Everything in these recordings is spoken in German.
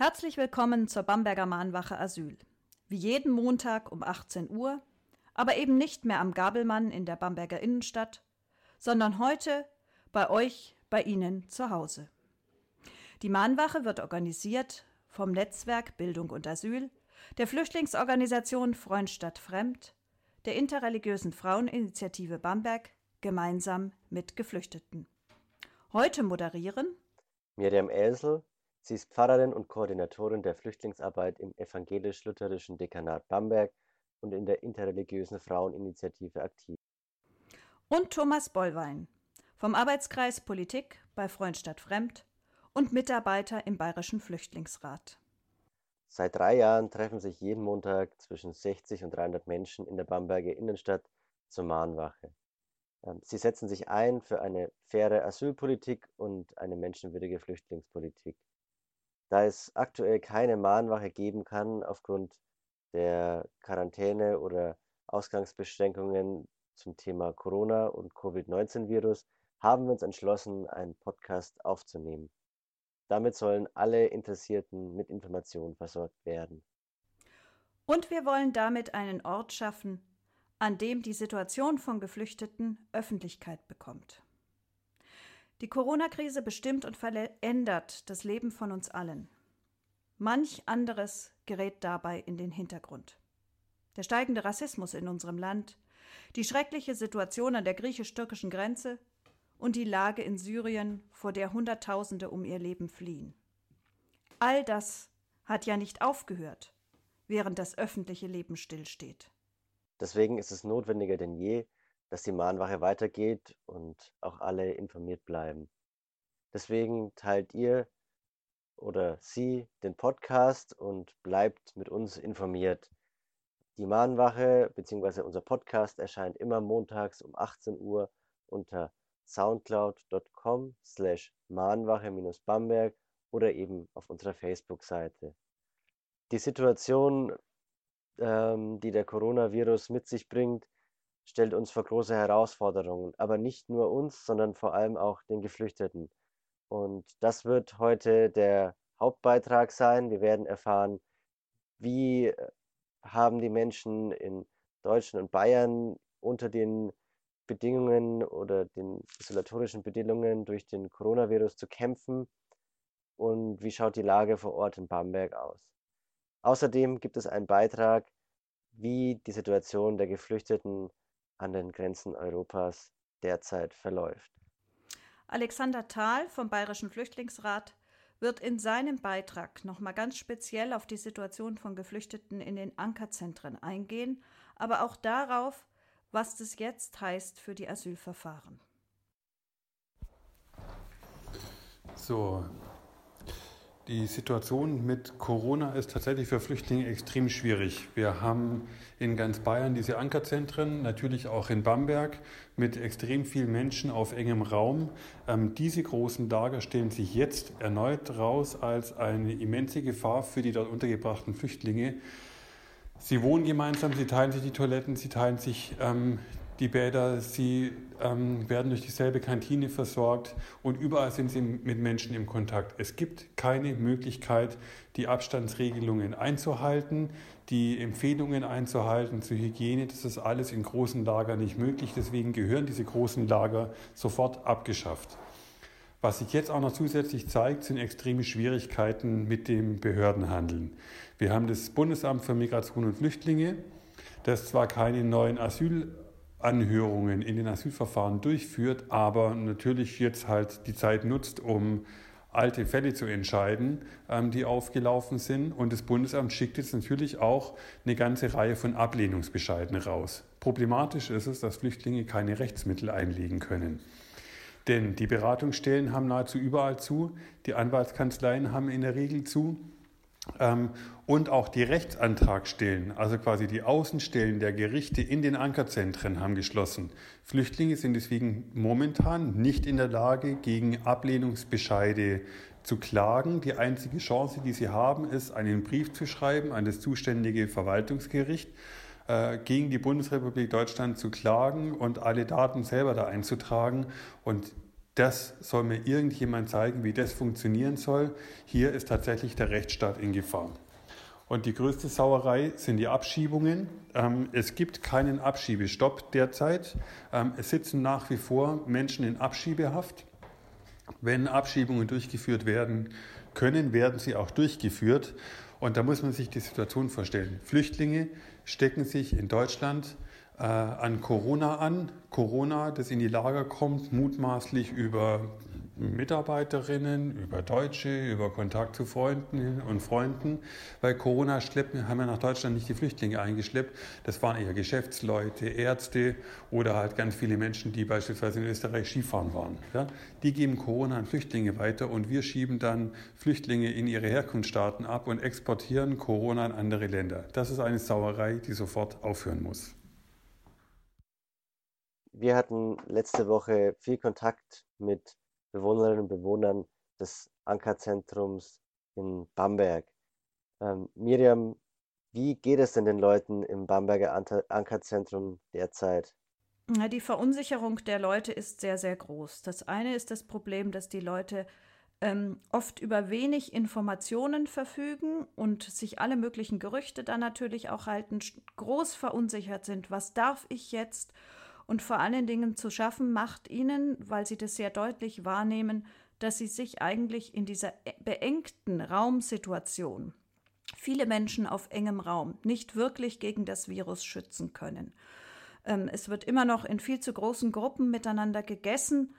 Herzlich willkommen zur Bamberger Mahnwache Asyl. Wie jeden Montag um 18 Uhr, aber eben nicht mehr am Gabelmann in der Bamberger Innenstadt, sondern heute bei euch, bei Ihnen zu Hause. Die Mahnwache wird organisiert vom Netzwerk Bildung und Asyl, der Flüchtlingsorganisation Freund statt Fremd, der interreligiösen Fraueninitiative Bamberg gemeinsam mit Geflüchteten. Heute moderieren Miriam Elsel Sie ist Pfarrerin und Koordinatorin der Flüchtlingsarbeit im Evangelisch-Lutherischen Dekanat Bamberg und in der interreligiösen Fraueninitiative aktiv. Und Thomas Bollwein vom Arbeitskreis Politik bei Freund statt Fremd und Mitarbeiter im Bayerischen Flüchtlingsrat. Seit drei Jahren treffen sich jeden Montag zwischen 60 und 300 Menschen in der Bamberger Innenstadt zur Mahnwache. Ähm, sie setzen sich ein für eine faire Asylpolitik und eine menschenwürdige Flüchtlingspolitik. Da es aktuell keine Mahnwache geben kann aufgrund der Quarantäne oder Ausgangsbeschränkungen zum Thema Corona und Covid-19-Virus, haben wir uns entschlossen, einen Podcast aufzunehmen. Damit sollen alle Interessierten mit Informationen versorgt werden. Und wir wollen damit einen Ort schaffen, an dem die Situation von Geflüchteten Öffentlichkeit bekommt. Die Corona-Krise bestimmt und verändert das Leben von uns allen. Manch anderes gerät dabei in den Hintergrund. Der steigende Rassismus in unserem Land, die schreckliche Situation an der griechisch-türkischen Grenze und die Lage in Syrien, vor der Hunderttausende um ihr Leben fliehen. All das hat ja nicht aufgehört, während das öffentliche Leben stillsteht. Deswegen ist es notwendiger denn je, dass die Mahnwache weitergeht und auch alle informiert bleiben. Deswegen teilt ihr oder sie den Podcast und bleibt mit uns informiert. Die Mahnwache bzw. unser Podcast erscheint immer montags um 18 Uhr unter soundcloud.com slash mahnwache-bamberg oder eben auf unserer Facebook-Seite. Die Situation, ähm, die der Coronavirus mit sich bringt, stellt uns vor große Herausforderungen, aber nicht nur uns, sondern vor allem auch den Geflüchteten. Und das wird heute der Hauptbeitrag sein. Wir werden erfahren, wie äh, haben die Menschen in Deutschland und Bayern unter den Bedingungen oder den isolatorischen Bedingungen durch den Coronavirus zu kämpfen und wie schaut die Lage vor Ort in Bamberg aus. Außerdem gibt es einen Beitrag, wie die Situation der Geflüchteten an den Grenzen Europas derzeit verläuft. Alexander Thal vom Bayerischen Flüchtlingsrat wird in seinem Beitrag nochmal ganz speziell auf die Situation von Geflüchteten in den Ankerzentren eingehen, aber auch darauf, was das jetzt heißt für die Asylverfahren. So, die Situation mit Corona ist tatsächlich für Flüchtlinge extrem schwierig. Wir haben in ganz Bayern diese Ankerzentren, natürlich auch in Bamberg mit extrem vielen Menschen auf engem Raum. Ähm, diese großen Lager stellen sich jetzt erneut raus als eine immense Gefahr für die dort untergebrachten Flüchtlinge. Sie wohnen gemeinsam, sie teilen sich die Toiletten, sie teilen sich ähm, die Bäder, sie ähm, werden durch dieselbe Kantine versorgt und überall sind sie mit Menschen im Kontakt. Es gibt keine Möglichkeit, die Abstandsregelungen einzuhalten, die Empfehlungen einzuhalten zur Hygiene. Das ist alles in großen Lagern nicht möglich. Deswegen gehören diese großen Lager sofort abgeschafft. Was sich jetzt auch noch zusätzlich zeigt, sind extreme Schwierigkeiten mit dem Behördenhandeln. Wir haben das Bundesamt für Migration und Flüchtlinge, das zwar keine neuen Asyl Anhörungen in den Asylverfahren durchführt, aber natürlich jetzt halt die Zeit nutzt, um alte Fälle zu entscheiden, ähm, die aufgelaufen sind. Und das Bundesamt schickt jetzt natürlich auch eine ganze Reihe von Ablehnungsbescheiden raus. Problematisch ist es, dass Flüchtlinge keine Rechtsmittel einlegen können. Denn die Beratungsstellen haben nahezu überall zu, die Anwaltskanzleien haben in der Regel zu ähm, und auch die Rechtsantragstellen, also quasi die Außenstellen der Gerichte in den Ankerzentren haben geschlossen. Flüchtlinge sind deswegen momentan nicht in der Lage, gegen Ablehnungsbescheide zu klagen. Die einzige Chance, die sie haben, ist, einen Brief zu schreiben an das zuständige Verwaltungsgericht äh, gegen die Bundesrepublik Deutschland zu klagen und alle Daten selber da einzutragen. Und Das soll mir irgendjemand zeigen, wie das funktionieren soll. Hier ist tatsächlich der Rechtsstaat in Gefahr. Und die größte Sauerei sind die Abschiebungen. Ähm, es gibt keinen Abschiebestopp derzeit. Ähm, es sitzen nach wie vor Menschen in Abschiebehaft. Wenn Abschiebungen durchgeführt werden können, werden sie auch durchgeführt. Und da muss man sich die Situation vorstellen. Flüchtlinge stecken sich in Deutschland äh, an Corona an. Corona, das in die Lager kommt, mutmaßlich über Mitarbeiterinnen, über Deutsche, über Kontakt zu Freunden und Freunden. Weil Corona schleppen, haben wir nach Deutschland nicht die Flüchtlinge eingeschleppt. Das waren eher Geschäftsleute, Ärzte oder halt ganz viele Menschen, die beispielsweise in Österreich Skifahren waren. Ja? Die geben Corona an Flüchtlinge weiter und wir schieben dann Flüchtlinge in ihre Herkunftsstaaten ab und exportieren Corona in andere Länder. Das ist eine Sauerei, die sofort aufhören muss. Wir hatten letzte Woche viel Kontakt mit Bewohnerinnen und Bewohnern des Ankerzentrums in Bamberg. Ähm, Miriam, wie geht es denn den Leuten im Bamberger Ankerzentrum derzeit? Die Verunsicherung der Leute ist sehr, sehr groß. Das eine ist das Problem, dass die Leute ähm, oft über wenig Informationen verfügen und sich alle möglichen Gerüchte dann natürlich auch halten, groß verunsichert sind. Was darf ich jetzt? Und vor allen Dingen zu schaffen macht ihnen, weil sie das sehr deutlich wahrnehmen, dass sie sich eigentlich in dieser e-, beengten Raumsituation, viele Menschen auf engem Raum, nicht wirklich gegen das Virus schützen können. Ähm, es wird immer noch in viel zu großen Gruppen miteinander gegessen.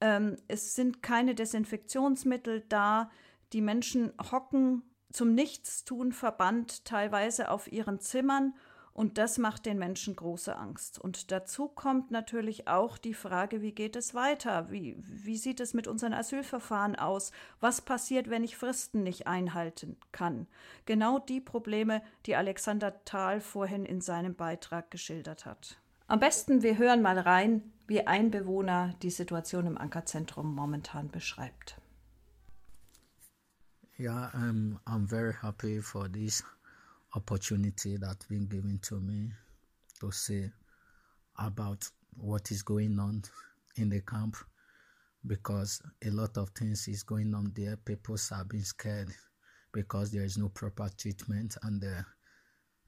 Ähm, es sind keine Desinfektionsmittel da. Die Menschen hocken zum Nichtstun verbannt, teilweise auf ihren Zimmern und das macht den Menschen große Angst. Und dazu kommt natürlich auch die Frage, wie geht es weiter? Wie, wie sieht es mit unseren Asylverfahren aus? Was passiert, wenn ich Fristen nicht einhalten kann? Genau die Probleme, die Alexander Thal vorhin in seinem Beitrag geschildert hat. Am besten, wir hören mal rein, wie ein Bewohner die Situation im Ankerzentrum momentan beschreibt. Ja, yeah, I'm, I'm very happy for this opportunity that's been given to me to say about what is going on in the camp because a lot of things is going on there. People are being scared because there is no proper treatment and uh,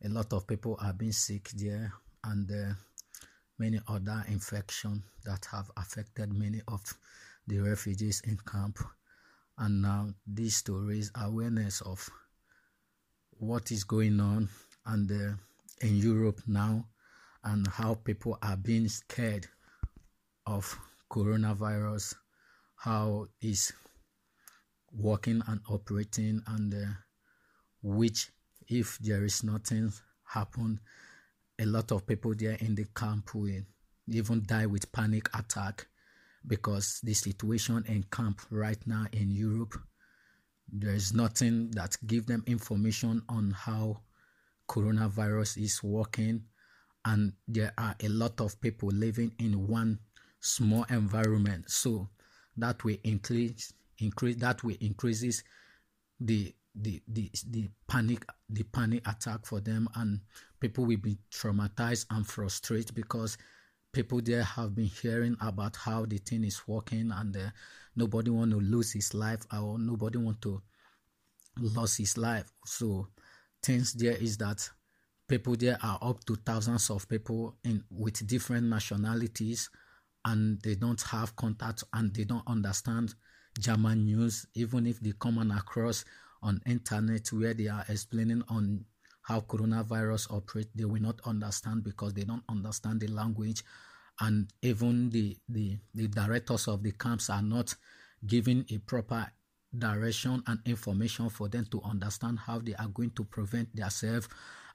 a lot of people are being sick there and uh, many other infections that have affected many of the refugees in camp. And now this to raise awareness of what is going on and uh, in Europe now and how people are being scared of coronavirus, how is working and operating, and uh, which if there is nothing happen, a lot of people there in the camp will even die with panic attack because the situation in camp right now in Europe there is nothing that give them information on how coronavirus is working. And there are a lot of people living in one small environment. So that will increase increase that will increases the the the the panic the panic attack for them. And people will be traumatized and frustrated because people there have been hearing about how the thing is working and uh, nobody want to lose his life or nobody want to lose his life. So things there is that people there are up to thousands of people in with different nationalities and they don't have contact and they don't understand german news. Even if they come across on internet where they are explaining on how coronavirus operate they will not understand because they don't understand the language. And even the, the, the directors of the camps are not giving a proper direction and information for them to understand how they are going to prevent themselves.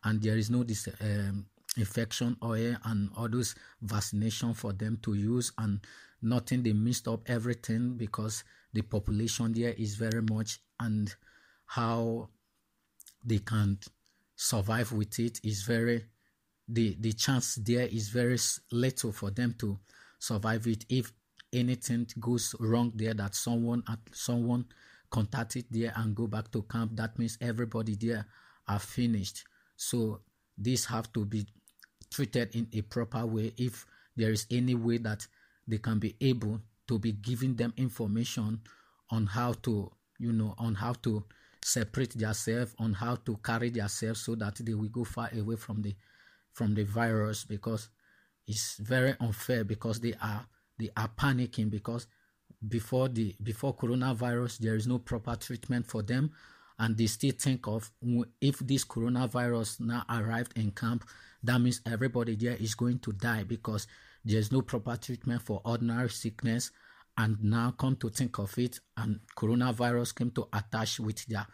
And there is no this um, infection oil and all those vaccination for them to use and nothing they missed up everything because the population there is very much and how they can survive with it is very the the chance there is very little for them to survive it. If anything goes wrong there that someone at someone contacted there and go back to camp that means everybody there are finished. So these have to be treated in a proper way. If there is any way that they can be able to be giving them information on how to, you know, on how to separate themselves, on how to carry themselves so that they will go far away from the from the virus because it's very unfair because they are they are panicking because before the before coronavirus there is no proper treatment for them. And they still think of if this coronavirus now arrived in camp that means everybody there is going to die because there's no proper treatment for ordinary sickness and now come to think of it and coronavirus came to attach with their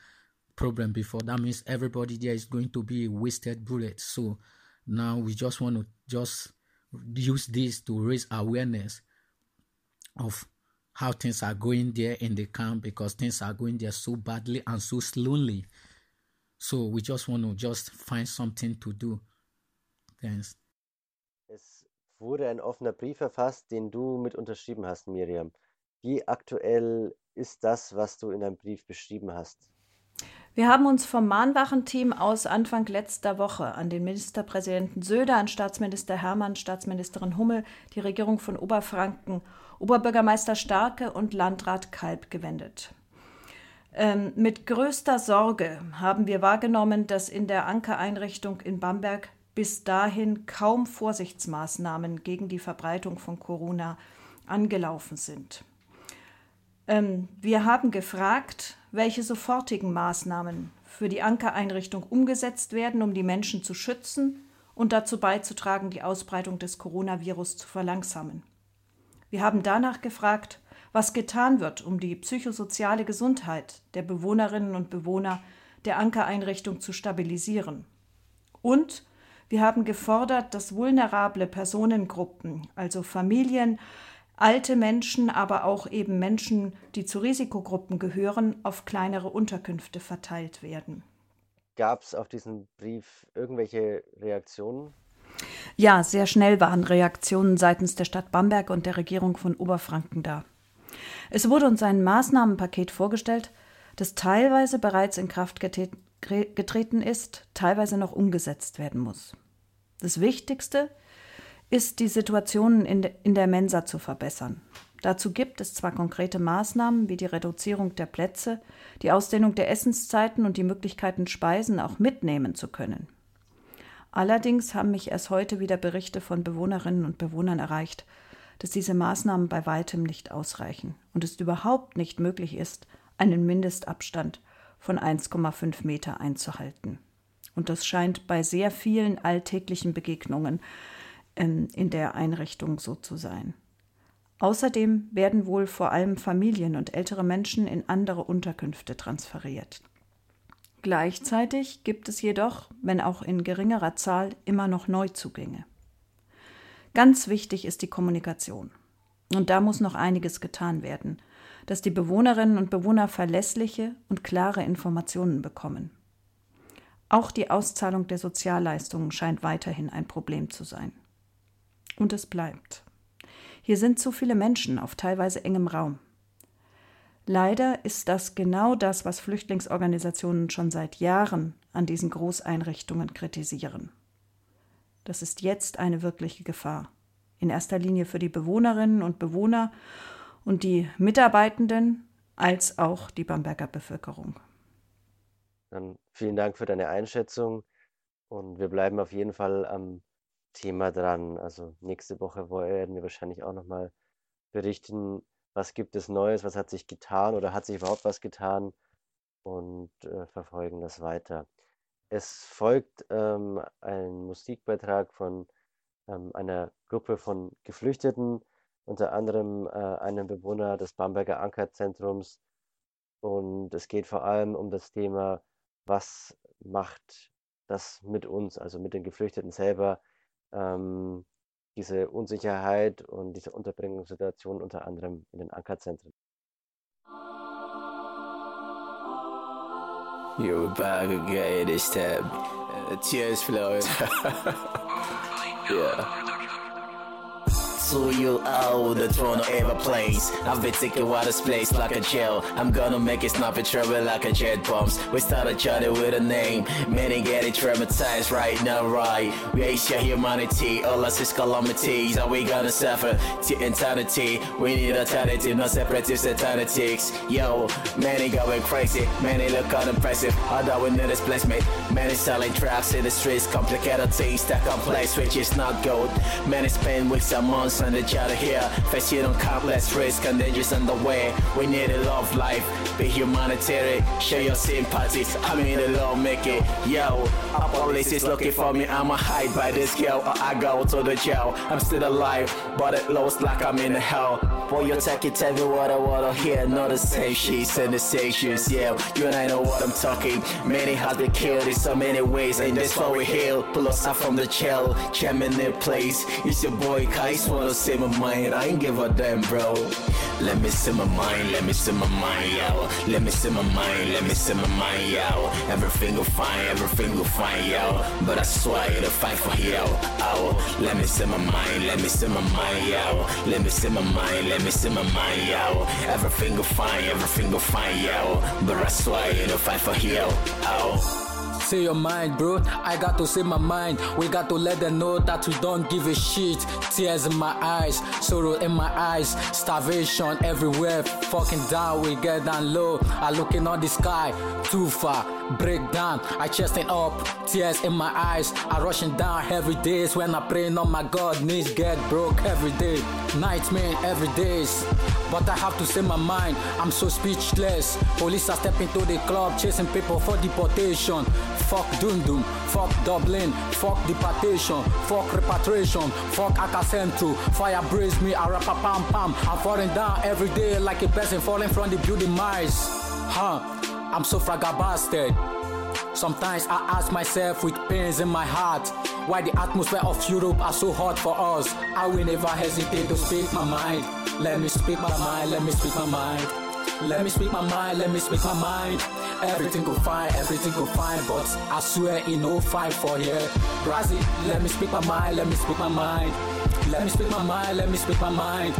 problem before that means everybody there is going to be a wasted bullet so now we just want to just use this to raise awareness of how things are going there in the camp because things are going there so badly and so slowly. So we just want to just find something to do. Thanks. Wurde ein offener Brief verfasst, den du mit unterschrieben hast, Miriam. Wie aktuell ist das, was du in deinem Brief beschrieben hast? Wir haben uns vom Mahnwachenteam aus Anfang letzter Woche an den Ministerpräsidenten Söder, an Staatsminister Hermann, Staatsministerin Hummel, die Regierung von Oberfranken, Oberbürgermeister Starke und Landrat Kalb gewendet. Ähm, mit größter Sorge haben wir wahrgenommen, dass in der Ankereinrichtung in Bamberg bis dahin kaum Vorsichtsmaßnahmen gegen die Verbreitung von Corona angelaufen sind. Ähm, wir haben gefragt, welche sofortigen Maßnahmen für die Ankereinrichtung umgesetzt werden, um die Menschen zu schützen und dazu beizutragen, die Ausbreitung des Coronavirus zu verlangsamen. Wir haben danach gefragt, was getan wird, um die psychosoziale Gesundheit der Bewohnerinnen und Bewohner der Ankereinrichtung zu stabilisieren. Und wir haben gefordert, dass vulnerable Personengruppen, also Familien, alte Menschen, aber auch eben Menschen, die zu Risikogruppen gehören, auf kleinere Unterkünfte verteilt werden. Gab es auf diesen Brief irgendwelche Reaktionen? Ja, sehr schnell waren Reaktionen seitens der Stadt Bamberg und der Regierung von Oberfranken da. Es wurde uns ein Maßnahmenpaket vorgestellt, das teilweise bereits in Kraft getreten ist, teilweise noch umgesetzt werden muss. Das Wichtigste ist, die Situation in, der Mensa zu verbessern. Dazu gibt es zwar konkrete Maßnahmen wie die Reduzierung der Plätze, die Ausdehnung der Essenszeiten und die Möglichkeiten, Speisen auch mitnehmen zu können. Allerdings haben mich erst heute wieder Berichte von Bewohnerinnen und Bewohnern erreicht, dass diese Maßnahmen bei weitem nicht ausreichen und es überhaupt nicht möglich ist, einen Mindestabstand von 1,5 Meter einzuhalten. Und das scheint bei sehr vielen alltäglichen Begegnungen ähm, in der Einrichtung so zu sein. Außerdem werden wohl vor allem Familien und ältere Menschen in andere Unterkünfte transferiert. Gleichzeitig gibt es jedoch, wenn auch in geringerer Zahl, immer noch Neuzugänge. Ganz wichtig ist die Kommunikation. Und da muss noch einiges getan werden, dass die Bewohnerinnen und Bewohner verlässliche und klare Informationen bekommen. Auch die Auszahlung der Sozialleistungen scheint weiterhin ein Problem zu sein. Und es bleibt. Hier sind zu viele Menschen auf teilweise engem Raum. Leider ist das genau das, was Flüchtlingsorganisationen schon seit Jahren an diesen Großeinrichtungen kritisieren. Das ist jetzt eine wirkliche Gefahr. In erster Linie für die Bewohnerinnen und Bewohner und die Mitarbeitenden als auch die Bamberger Bevölkerung. Dann vielen Dank für deine Einschätzung und wir bleiben auf jeden Fall am Thema dran. Also nächste Woche werden wir wahrscheinlich auch nochmal berichten, was gibt es Neues, was hat sich getan oder hat sich überhaupt was getan und äh, verfolgen das weiter. Es folgt ähm, ein Musikbeitrag von ähm, einer Gruppe von Geflüchteten, unter anderem äh, einem Bewohner des Bamberger Ankerzentrums. Und es geht vor allem um das Thema, was macht das mit uns, also mit den Geflüchteten selber, ähm, diese Unsicherheit und diese Unterbringungssituation unter anderem in den Ankerzentren. You're back again this time. Uh, tears flowing. yeah. Hustle you out the throne of airplanes. I've been taking water place like a jail. I'm gonna make it snap it trouble like a jet bombs. We start a journey with a name. Many getting traumatized right now, right? We your humanity, all us is calamities. Are we gonna suffer to eternity? We need eternity, not separatists, eternitics. Yo, many going crazy, many look unimpressive. Although we need displacement, many selling tracks in the streets, complicated things that complex, which is not good. Many spend weeks and months on the journey here, facing on countless risks and dangers on the way. We need a love life, be humanitarian, show your sympathies. I mean, the make it. Yo, our police is looking for me. I'ma hide by this girl, or I go to the jail. I'm still alive, but it looks like I'm in hell. Boy, you take it, what I wanna hear. Know the same sheets and the sections, yeah. You and I know what I'm talking. Many has been killed in so many ways, and that's why we heal. Pull us out from the jail, jam in their place. It's your boy Kais, wanna say my mind. I ain't give a damn, bro. Let me see my mind, let me see my mind, yo. Let me see my mind, let me see my mind, yo. Everything will fine, everything will fine, yo. But I swear to fight for yo, oh. Let me see my mind, let me see my mind, yo. Let me see my mind, let me see my mind, yo. Everything will fine, everything will fine, yo. But I swear to fight for yo, oh. Say your mind, bro. I got to say my mind. We got to let them know that we don't give a shit. Tears in my eyes, sorrow in my eyes, starvation everywhere. Fucking down, we get down low. I looking on the sky, too far. Break down, I chesting up, tears in my eyes. I rushing down every days when I praying on my God. Knees get broke every day, nightmare every days. But I have to say my mind. I'm so speechless. Police are stepping to the club, chasing people for deportation. Fuck Dundum, fuck Dublin, fuck deportation, fuck repatriation, fuck Akacentro. Fire brace me, I rap a pam pam. I'm falling down every day like a person falling from the building mice. Huh, I'm so fragabasted. Sometimes I ask myself with pains in my heart why the atmosphere of Europe are so hot for us. I will never hesitate to speak my mind. Let me speak my mind, let me speak my mind. Let me speak my mind, let me speak my mind. Everything go fine, everything go fine, but I swear it no fine for here. Brazil, let me speak my mind, let me speak my mind. Let me speak my mind, let me speak my mind.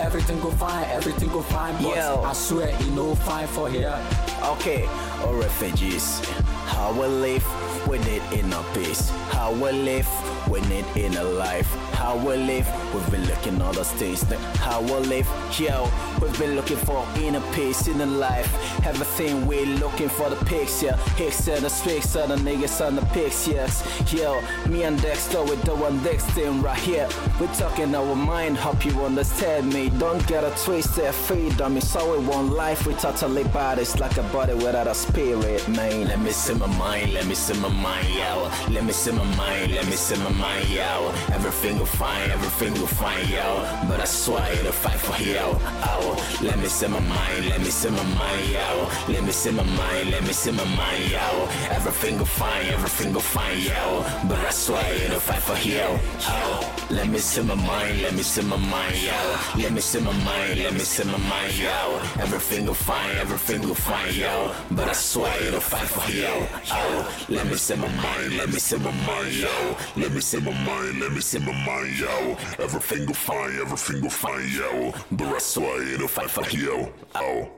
Everything go fine, everything go fine, but Yo. I swear it no fine for here. Okay, all refugees, how we live with it in a peace. How we live with it in a life. How we live, we've been looking all the states. How we live, yo, we've been looking for inner peace in the life. Everything we're looking for the yeah. Hicks and the streaks and the niggas on the pics, yes. Yo, me and Dexter, we're doing this thing right here. We're talking our mind, hope you understand me. Don't get a twisted freedom, it's all we want life. We totally bodies like a body without a spirit, man. Let me see my mind, let me see my mind, yo. Let me see my mind, let me see my mind, yo. Everything will fine, everything will fine, yo. But I swear to fight for yo. Oh, let me see my mind, let me see my mind, yo. Let me see my mind, let me see my mind, yo. Everything will fine, everything will fine, yo. But I swear to fight for yo. Oh, let me see my mind, let me see my mind, yo. Let me see my mind, let me see my mind, yo. Everything will fine, everything will fine, yo. But I swear to fight for yo. Oh, let me see my mind, let me see my mind, yo. Let me see my mind, let me see my mind, yo. Everything will fine, everything will fine, yo. But I swear to fight for yo. Oh.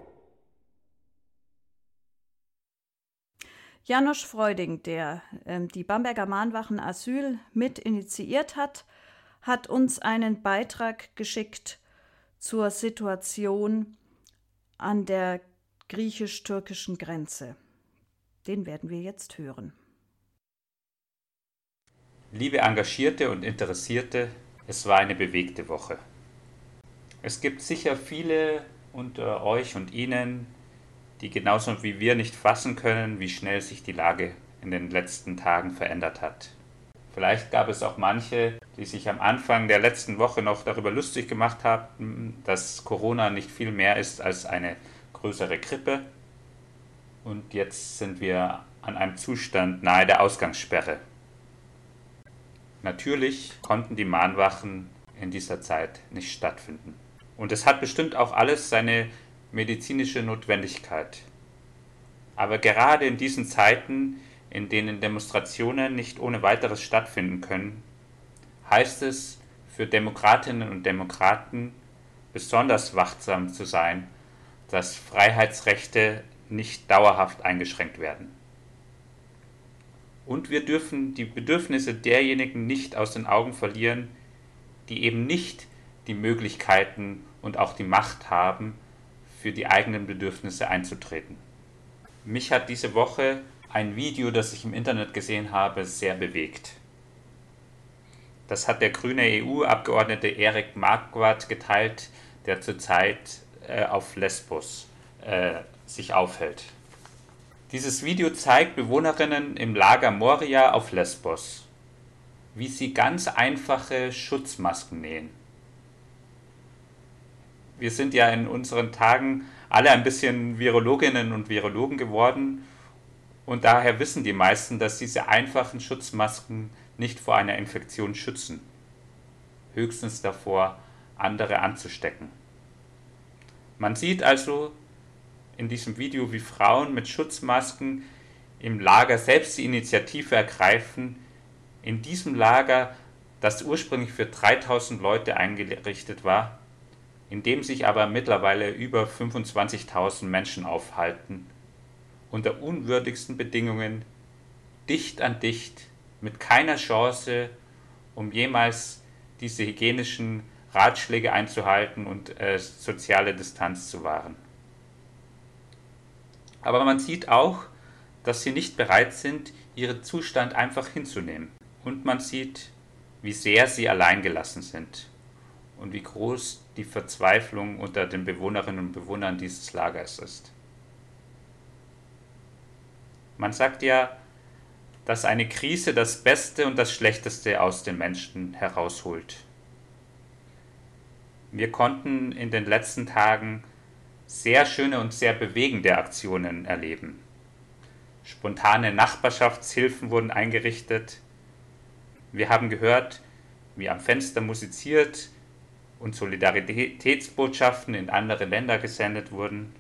Janosch Freuding, der ähm, die Bamberger Mahnwachen Asyl mit initiiert hat, hat uns einen Beitrag geschickt zur Situation an der griechisch-türkischen Grenze. Den werden wir jetzt hören. Liebe Engagierte und Interessierte, es war eine bewegte Woche. Es gibt sicher viele unter euch und Ihnen, die genauso wie wir nicht fassen können, wie schnell sich die Lage in den letzten Tagen verändert hat. Vielleicht gab es auch manche, die sich am Anfang der letzten Woche noch darüber lustig gemacht haben, dass Corona nicht viel mehr ist als eine größere Grippe. Und jetzt sind wir an einem Zustand nahe der Ausgangssperre. Natürlich konnten die Mahnwachen in dieser Zeit nicht stattfinden. Und es hat bestimmt auch alles seine medizinische Notwendigkeit. Aber gerade in diesen Zeiten, in denen Demonstrationen nicht ohne weiteres stattfinden können, heißt es für Demokratinnen und Demokraten besonders wachsam zu sein, dass Freiheitsrechte nicht dauerhaft eingeschränkt werden. Und wir dürfen die Bedürfnisse derjenigen nicht aus den Augen verlieren, die eben nicht die Möglichkeiten und auch die Macht haben, für die eigenen Bedürfnisse einzutreten. Mich hat diese Woche ein Video, das ich im Internet gesehen habe, sehr bewegt. Das hat der grüne EU-Abgeordnete Erik Marquardt geteilt, der zurzeit äh, auf Lesbos äh, sich aufhält. Dieses Video zeigt Bewohnerinnen im Lager Moria auf Lesbos, wie sie ganz einfache Schutzmasken nähen wir sind ja in unseren Tagen alle ein bisschen Virologinnen und Virologen geworden und daher wissen die meisten, dass diese einfachen Schutzmasken nicht vor einer Infektion schützen, höchstens davor, andere anzustecken. Man sieht also in diesem Video, wie Frauen mit Schutzmasken im Lager selbst die Initiative ergreifen, in diesem Lager, das ursprünglich für 3000 Leute eingerichtet war, in dem sich aber mittlerweile über 25.000 Menschen aufhalten, unter unwürdigsten Bedingungen, dicht an dicht, mit keiner Chance, um jemals diese hygienischen Ratschläge einzuhalten und äh, soziale Distanz zu wahren. Aber man sieht auch, dass sie nicht bereit sind, ihren Zustand einfach hinzunehmen. Und man sieht, wie sehr sie alleingelassen sind und wie groß die Verzweiflung unter den Bewohnerinnen und Bewohnern dieses Lagers ist. Man sagt ja, dass eine Krise das Beste und das Schlechteste aus den Menschen herausholt. Wir konnten in den letzten Tagen sehr schöne und sehr bewegende Aktionen erleben. Spontane Nachbarschaftshilfen wurden eingerichtet. Wir haben gehört, wie am Fenster musiziert und Solidaritätsbotschaften in andere Länder gesendet wurden.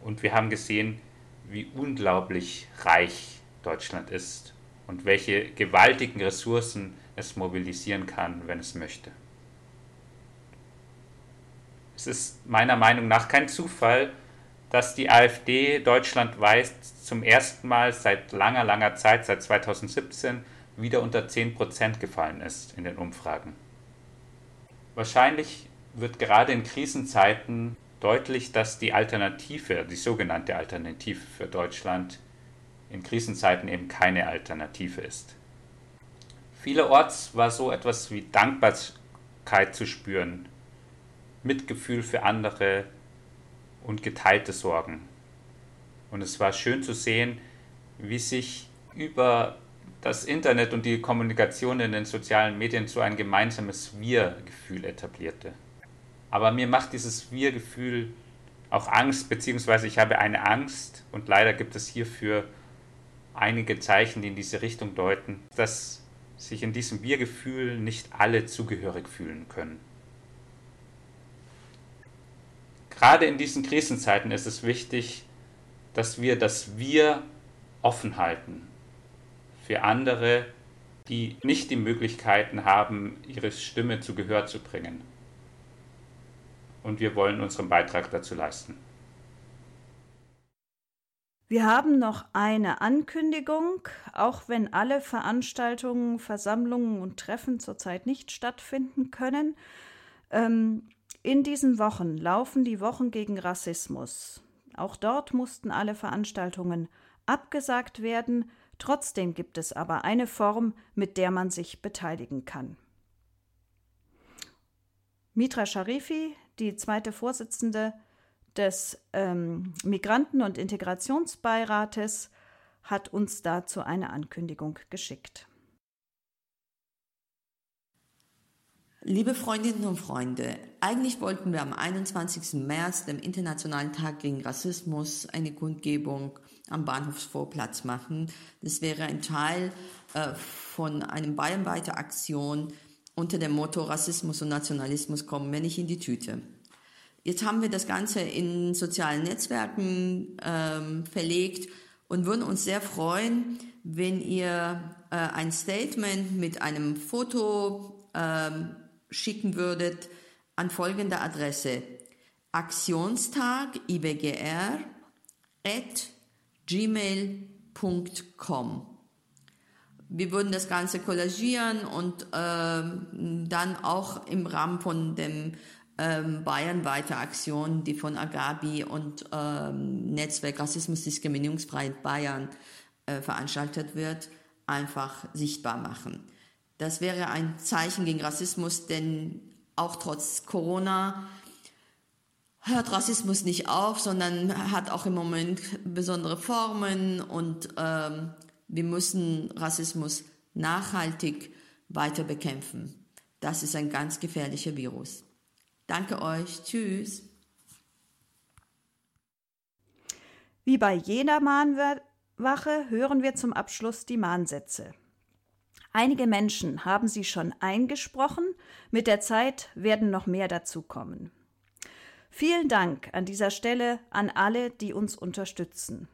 Und wir haben gesehen, wie unglaublich reich Deutschland ist und welche gewaltigen Ressourcen es mobilisieren kann, wenn es möchte. Es ist meiner Meinung nach kein Zufall, dass die AfD deutschlandweit zum ersten Mal seit langer, langer Zeit, seit 2017, wieder unter 10% gefallen ist in den Umfragen. Wahrscheinlich wird gerade in Krisenzeiten deutlich, dass die Alternative, die sogenannte Alternative für Deutschland, in Krisenzeiten eben keine Alternative ist. Vielerorts war so etwas wie Dankbarkeit zu spüren, Mitgefühl für andere und geteilte Sorgen. Und es war schön zu sehen, wie sich über das Internet und die Kommunikation in den sozialen Medien so ein gemeinsames Wir-Gefühl etablierte. Aber mir macht dieses Wir-Gefühl auch Angst, beziehungsweise ich habe eine Angst und leider gibt es hierfür einige Zeichen, die in diese Richtung deuten, dass sich in diesem Wir-Gefühl nicht alle zugehörig fühlen können. Gerade in diesen Krisenzeiten ist es wichtig, dass wir das Wir offen halten für andere, die nicht die Möglichkeiten haben, ihre Stimme zu Gehör zu bringen. Und wir wollen unseren Beitrag dazu leisten. Wir haben noch eine Ankündigung, auch wenn alle Veranstaltungen, Versammlungen und Treffen zurzeit nicht stattfinden können. Ähm, in diesen Wochen laufen die Wochen gegen Rassismus. Auch dort mussten alle Veranstaltungen abgesagt werden. Trotzdem gibt es aber eine Form, mit der man sich beteiligen kann. Mitra Sharifi, die zweite Vorsitzende des ähm, Migranten- und Integrationsbeirates, hat uns dazu eine Ankündigung geschickt. Liebe Freundinnen und Freunde, eigentlich wollten wir am 21. März, dem Internationalen Tag gegen Rassismus, eine Kundgebung am Bahnhofsvorplatz machen. Das wäre ein Teil äh, von einem bayernweiten Aktion unter dem Motto Rassismus und Nationalismus kommen wir nicht in die Tüte. Jetzt haben wir das Ganze in sozialen Netzwerken ähm, verlegt und würden uns sehr freuen, wenn ihr äh, ein Statement mit einem Foto äh, schicken würdet an folgende Adresse aktionstag ibgr at gmail.com. Wir würden das Ganze kollagieren und äh, dann auch im Rahmen von dem ähm, bayernweite Aktion, die von Agabi und ähm, Netzwerk Rassismus Diskriminierungsfrei Bayern äh, veranstaltet wird, einfach sichtbar machen. Das wäre ein Zeichen gegen Rassismus, denn auch trotz Corona hört Rassismus nicht auf, sondern hat auch im Moment besondere Formen und ähm, wir müssen Rassismus nachhaltig weiter bekämpfen. Das ist ein ganz gefährlicher Virus. Danke euch. Tschüss. Wie bei jeder Mahnwache hören wir zum Abschluss die Mahnsätze. Einige Menschen haben sie schon eingesprochen, mit der Zeit werden noch mehr dazukommen. Vielen Dank an dieser Stelle an alle, die uns unterstützen.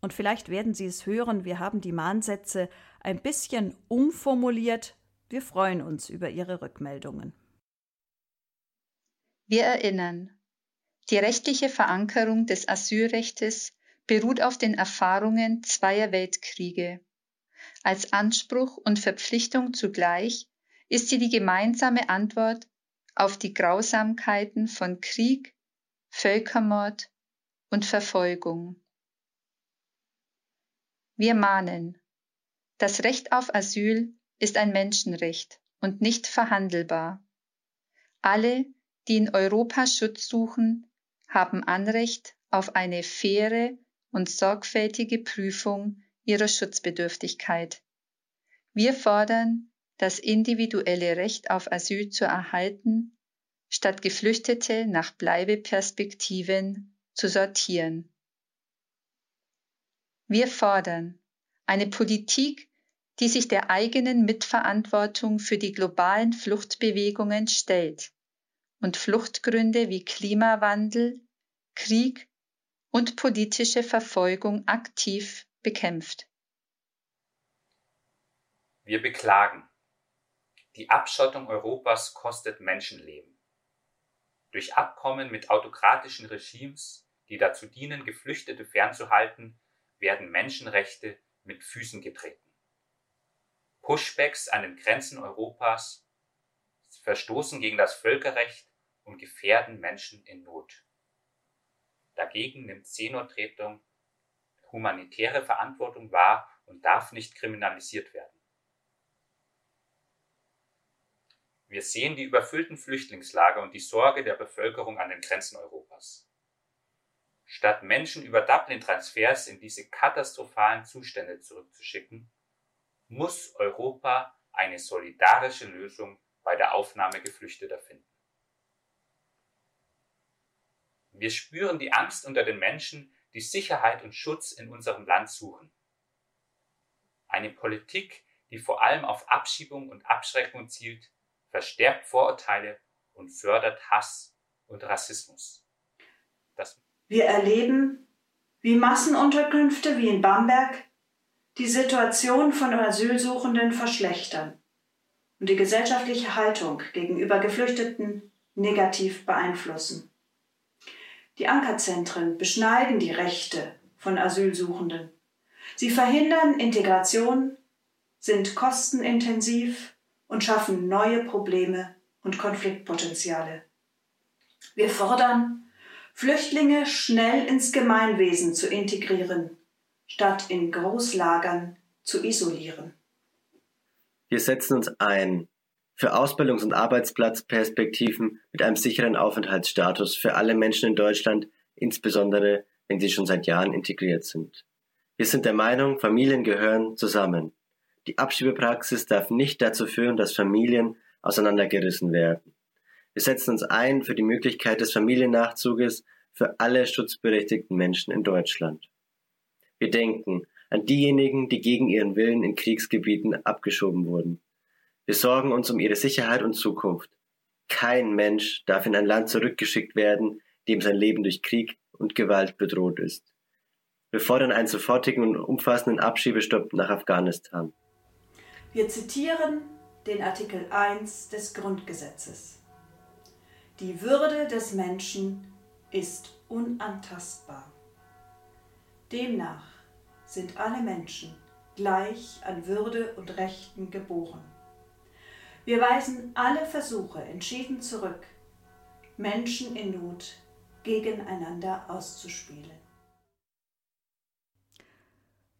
Und vielleicht werden Sie es hören, wir haben die Mahnsätze ein bisschen umformuliert. Wir freuen uns über Ihre Rückmeldungen. Wir erinnern, die rechtliche Verankerung des Asylrechtes beruht auf den Erfahrungen zweier Weltkriege. Als Anspruch und Verpflichtung zugleich ist sie die gemeinsame Antwort auf die Grausamkeiten von Krieg, Völkermord und Verfolgung. Wir mahnen, das Recht auf Asyl ist ein Menschenrecht und nicht verhandelbar. Alle, die in Europa Schutz suchen, haben Anrecht auf eine faire und sorgfältige Prüfung ihrer Schutzbedürftigkeit. Wir fordern, das individuelle Recht auf Asyl zu erhalten, statt Geflüchtete nach Bleibeperspektiven zu sortieren. Wir fordern eine Politik, die sich der eigenen Mitverantwortung für die globalen Fluchtbewegungen stellt und Fluchtgründe wie Klimawandel, Krieg und politische Verfolgung aktiv bekämpft. Wir beklagen, die Abschottung Europas kostet Menschenleben. Durch Abkommen mit autokratischen Regimes, die dazu dienen, Geflüchtete fernzuhalten, werden Menschenrechte mit Füßen getreten. Pushbacks an den Grenzen Europas verstoßen gegen das Völkerrecht und gefährden Menschen in Not. Dagegen nimmt Seenotrettung humanitäre Verantwortung wahr und darf nicht kriminalisiert werden. Wir sehen die überfüllten Flüchtlingslager und die Sorge der Bevölkerung an den Grenzen Europas. Statt Menschen über Dublin-Transfers in diese katastrophalen Zustände zurückzuschicken, muss Europa eine solidarische Lösung bei der Aufnahme Geflüchteter finden. Wir spüren die Angst unter den Menschen, die Sicherheit und Schutz in unserem Land suchen. Eine Politik, die vor allem auf Abschiebung und Abschreckung zielt, verstärkt Vorurteile und fördert Hass und Rassismus. Das Wir erleben, wie Massenunterkünfte wie in Bamberg die Situation von Asylsuchenden verschlechtern und die gesellschaftliche Haltung gegenüber Geflüchteten negativ beeinflussen. Die Ankerzentren beschneiden die Rechte von Asylsuchenden. Sie verhindern Integration, sind kostenintensiv und schaffen neue Probleme und Konfliktpotenziale. Wir fordern, Flüchtlinge schnell ins Gemeinwesen zu integrieren, statt in Großlagern zu isolieren. Wir setzen uns ein für Ausbildungs- und Arbeitsplatzperspektiven mit einem sicheren Aufenthaltsstatus für alle Menschen in Deutschland, insbesondere wenn sie schon seit Jahren integriert sind. Wir sind der Meinung, Familien gehören zusammen. Die Abschiebepraxis darf nicht dazu führen, dass Familien auseinandergerissen werden. Wir setzen uns ein für die Möglichkeit des Familiennachzuges für alle schutzberechtigten Menschen in Deutschland. Wir denken an diejenigen, die gegen ihren Willen in Kriegsgebieten abgeschoben wurden. Wir sorgen uns um ihre Sicherheit und Zukunft. Kein Mensch darf in ein Land zurückgeschickt werden, dem sein Leben durch Krieg und Gewalt bedroht ist. Wir fordern einen sofortigen und umfassenden Abschiebestopp nach Afghanistan. Wir zitieren den Artikel 1 des Grundgesetzes. Die Würde des Menschen ist unantastbar. Demnach sind alle Menschen gleich an Würde und Rechten geboren. Wir weisen alle Versuche entschieden zurück, Menschen in Not gegeneinander auszuspielen.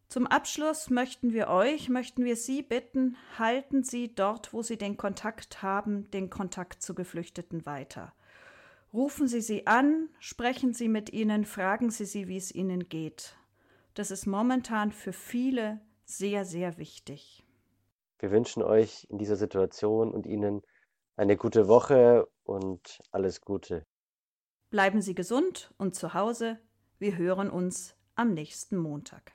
Zum Abschluss möchten wir euch, möchten wir Sie bitten, halten Sie dort, wo Sie den Kontakt haben, den Kontakt zu Geflüchteten weiter. Rufen Sie sie an, sprechen Sie mit ihnen, fragen Sie sie, wie es ihnen geht. Das ist momentan für viele sehr, sehr wichtig. Wir wünschen euch in dieser Situation und Ihnen eine gute Woche und alles Gute. Bleiben Sie gesund und zu Hause. Wir hören uns am nächsten Montag.